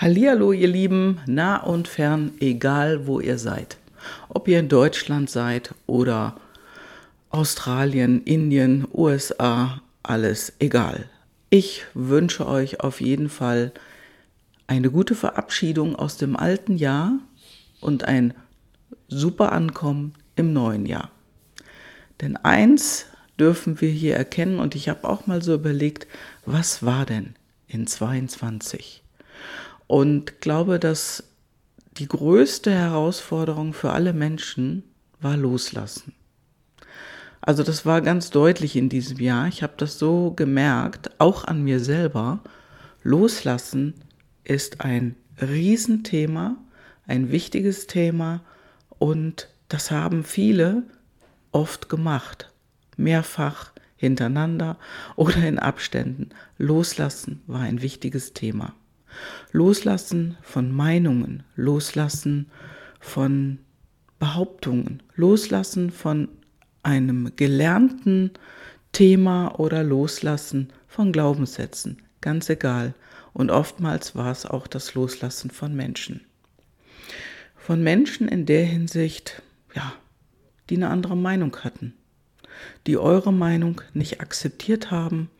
Hallihallo, ihr Lieben, nah und fern, egal wo ihr seid. Ob ihr in Deutschland seid oder Australien, Indien, USA, alles egal. Ich wünsche euch auf jeden Fall eine gute Verabschiedung aus dem alten Jahr und ein super Ankommen im neuen Jahr. Denn eins dürfen wir hier erkennen und ich habe auch mal so überlegt, was war denn in 22? Und glaube, dass die größte Herausforderung für alle Menschen war Loslassen. Also das war ganz deutlich in diesem Jahr. Ich habe das so gemerkt, auch an mir selber. Loslassen ist ein Riesenthema, ein wichtiges Thema und das haben viele oft gemacht, mehrfach hintereinander oder in Abständen. Loslassen war ein wichtiges Thema. Loslassen von Meinungen, loslassen von Behauptungen, loslassen von einem gelernten Thema oder loslassen von Glaubenssätzen, ganz egal. Und oftmals war es auch das Loslassen von Menschen. Von Menschen in der Hinsicht, ja, die eine andere Meinung hatten, die eure Meinung nicht akzeptiert haben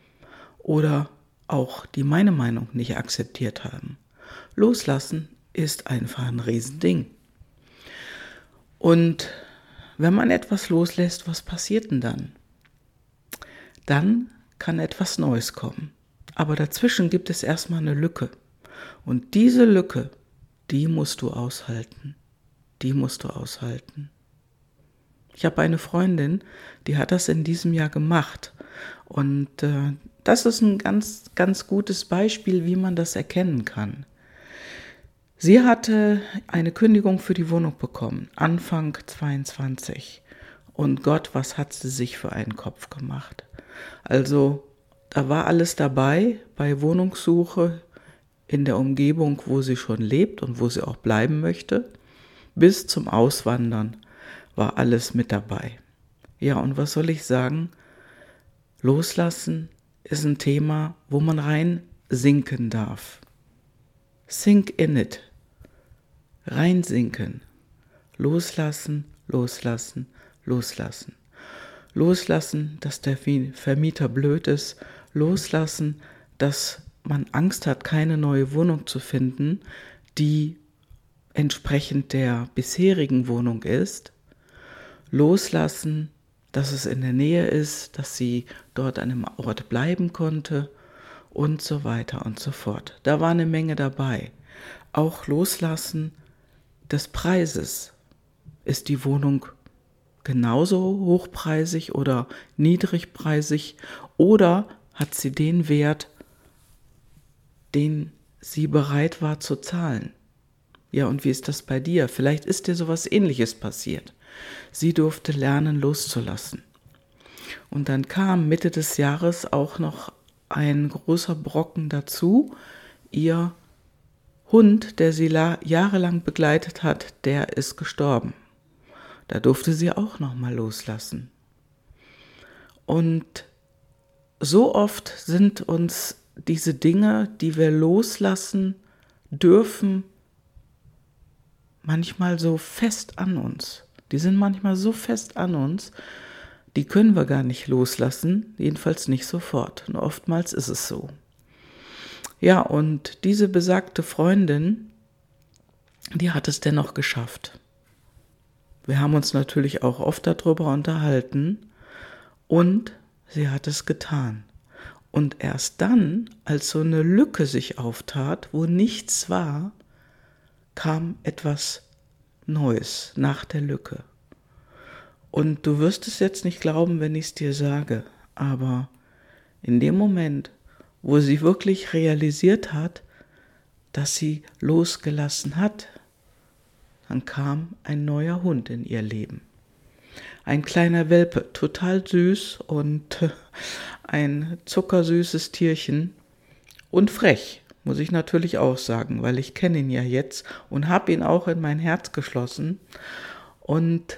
oder auch die meine Meinung nicht akzeptiert haben. Loslassen ist einfach ein Riesending. Und wenn man etwas loslässt, was passiert denn dann? Dann kann etwas Neues kommen. Aber dazwischen gibt es erstmal eine Lücke. Und diese Lücke, die musst du aushalten. Die musst du aushalten. Ich habe eine Freundin, die hat das in diesem Jahr gemacht. Und äh, das ist ein ganz, ganz gutes Beispiel, wie man das erkennen kann. Sie hatte eine Kündigung für die Wohnung bekommen, Anfang 22. Und Gott, was hat sie sich für einen Kopf gemacht? Also, da war alles dabei bei Wohnungssuche in der Umgebung, wo sie schon lebt und wo sie auch bleiben möchte, bis zum Auswandern war alles mit dabei. Ja, und was soll ich sagen? Loslassen ist ein Thema, wo man rein sinken darf. Sink in it. Reinsinken. Loslassen, loslassen, loslassen. Loslassen, dass der Vermieter blöd ist. Loslassen, dass man Angst hat, keine neue Wohnung zu finden, die entsprechend der bisherigen Wohnung ist. Loslassen, dass es in der Nähe ist, dass sie dort an einem Ort bleiben konnte und so weiter und so fort. Da war eine Menge dabei. Auch Loslassen des Preises. Ist die Wohnung genauso hochpreisig oder niedrigpreisig oder hat sie den Wert, den sie bereit war zu zahlen? Ja, und wie ist das bei dir? Vielleicht ist dir sowas ähnliches passiert. Sie durfte lernen loszulassen. Und dann kam Mitte des Jahres auch noch ein großer Brocken dazu. Ihr Hund, der sie jahrelang begleitet hat, der ist gestorben. Da durfte sie auch noch mal loslassen. Und so oft sind uns diese Dinge, die wir loslassen dürfen, manchmal so fest an uns. Die sind manchmal so fest an uns, die können wir gar nicht loslassen, jedenfalls nicht sofort. Und oftmals ist es so. Ja, und diese besagte Freundin, die hat es dennoch geschafft. Wir haben uns natürlich auch oft darüber unterhalten und sie hat es getan. Und erst dann, als so eine Lücke sich auftat, wo nichts war, kam etwas Neues nach der Lücke. Und du wirst es jetzt nicht glauben, wenn ich es dir sage, aber in dem Moment, wo sie wirklich realisiert hat, dass sie losgelassen hat, dann kam ein neuer Hund in ihr Leben. Ein kleiner Welpe, total süß und ein zuckersüßes Tierchen und frech muss ich natürlich auch sagen, weil ich kenne ihn ja jetzt und habe ihn auch in mein Herz geschlossen. Und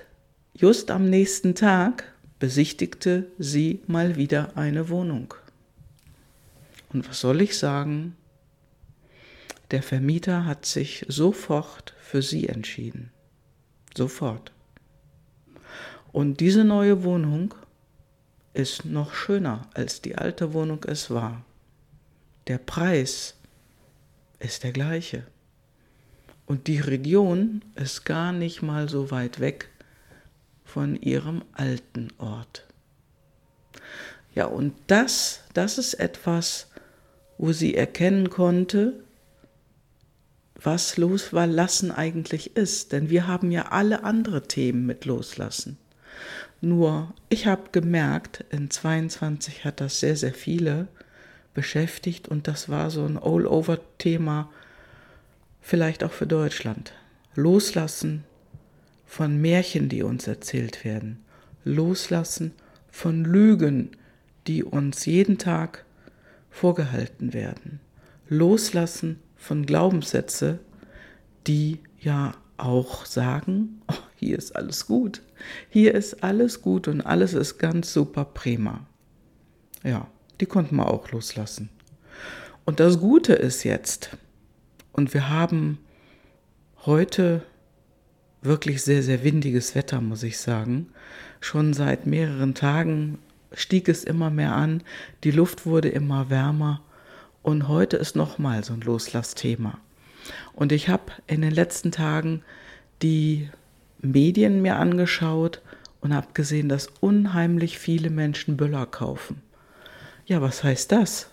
just am nächsten Tag besichtigte sie mal wieder eine Wohnung. Und was soll ich sagen? der Vermieter hat sich sofort für sie entschieden. Sofort. Und diese neue Wohnung ist noch schöner, als die alte Wohnung es war. Der Preis ist der gleiche. Und die Region ist gar nicht mal so weit weg von ihrem alten Ort. Ja, und das, das ist etwas, wo sie erkennen konnte, was Loslassen eigentlich ist. Denn wir haben ja alle andere Themen mit Loslassen. Nur, ich habe gemerkt, in 22 hat das sehr, sehr viele beschäftigt und das war so ein All-Over-Thema, vielleicht auch für Deutschland. Loslassen von Märchen, die uns erzählt werden. Loslassen von Lügen, die uns jeden Tag vorgehalten werden. Loslassen von Glaubenssätze, die ja auch sagen, oh, hier ist alles gut, hier ist alles gut und alles ist ganz super prima. Ja, die konnten wir auch loslassen. Und das Gute ist jetzt, und wir haben heute wirklich sehr, sehr windiges Wetter, muss ich sagen. Schon seit mehreren Tagen stieg es immer mehr an, die Luft wurde immer wärmer und heute ist nochmal so ein Loslassthema. Und ich habe in den letzten Tagen die Medien mir angeschaut und habe gesehen, dass unheimlich viele Menschen Böller kaufen. Ja, was heißt das?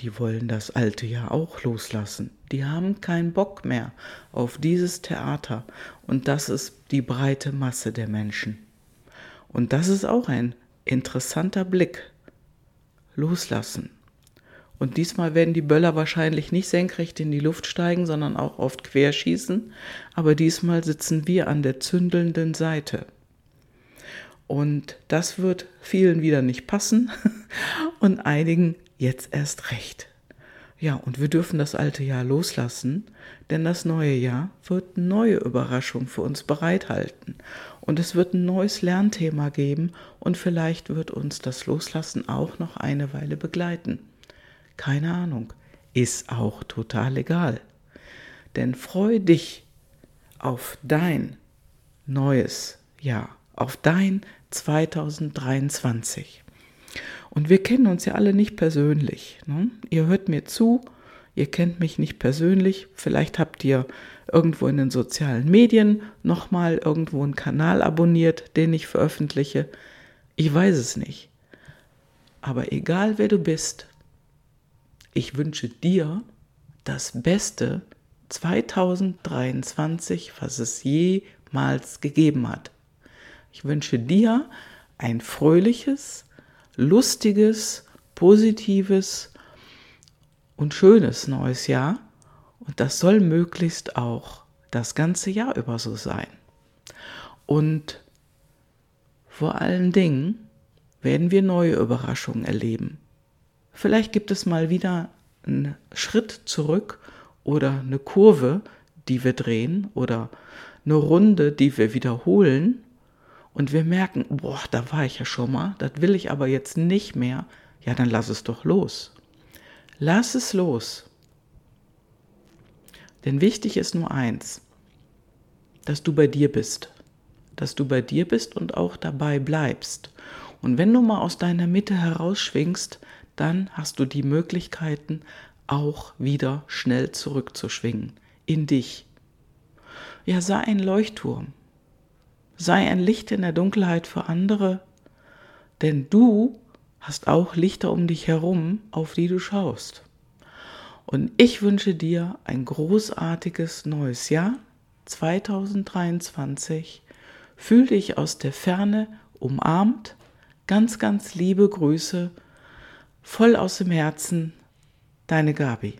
Die wollen das alte ja auch loslassen. Die haben keinen Bock mehr auf dieses Theater. Und das ist die breite Masse der Menschen. Und das ist auch ein interessanter Blick. Loslassen. Und diesmal werden die Böller wahrscheinlich nicht senkrecht in die Luft steigen, sondern auch oft querschießen. Aber diesmal sitzen wir an der zündelnden Seite. Und das wird vielen wieder nicht passen und einigen jetzt erst recht. Ja, und wir dürfen das alte Jahr loslassen, denn das neue Jahr wird neue Überraschungen für uns bereithalten. Und es wird ein neues Lernthema geben und vielleicht wird uns das Loslassen auch noch eine Weile begleiten. Keine Ahnung, ist auch total egal. Denn freu dich auf dein neues Jahr, auf dein 2023. Und wir kennen uns ja alle nicht persönlich. Ne? Ihr hört mir zu, ihr kennt mich nicht persönlich. Vielleicht habt ihr irgendwo in den sozialen Medien nochmal irgendwo einen Kanal abonniert, den ich veröffentliche. Ich weiß es nicht. Aber egal wer du bist, ich wünsche dir das Beste 2023, was es jemals gegeben hat. Ich wünsche dir ein fröhliches, lustiges, positives und schönes neues Jahr. Und das soll möglichst auch das ganze Jahr über so sein. Und vor allen Dingen werden wir neue Überraschungen erleben. Vielleicht gibt es mal wieder einen Schritt zurück oder eine Kurve, die wir drehen oder eine Runde, die wir wiederholen und wir merken, boah, da war ich ja schon mal, das will ich aber jetzt nicht mehr, ja, dann lass es doch los. Lass es los. Denn wichtig ist nur eins, dass du bei dir bist, dass du bei dir bist und auch dabei bleibst. Und wenn du mal aus deiner Mitte herausschwingst, dann hast du die Möglichkeiten, auch wieder schnell zurückzuschwingen in dich. Ja, sei ein Leuchtturm. Sei ein Licht in der Dunkelheit für andere, denn du hast auch Lichter um dich herum, auf die du schaust. Und ich wünsche dir ein großartiges neues Jahr 2023. Fühl dich aus der Ferne umarmt. Ganz, ganz liebe Grüße, voll aus dem Herzen, deine Gabi.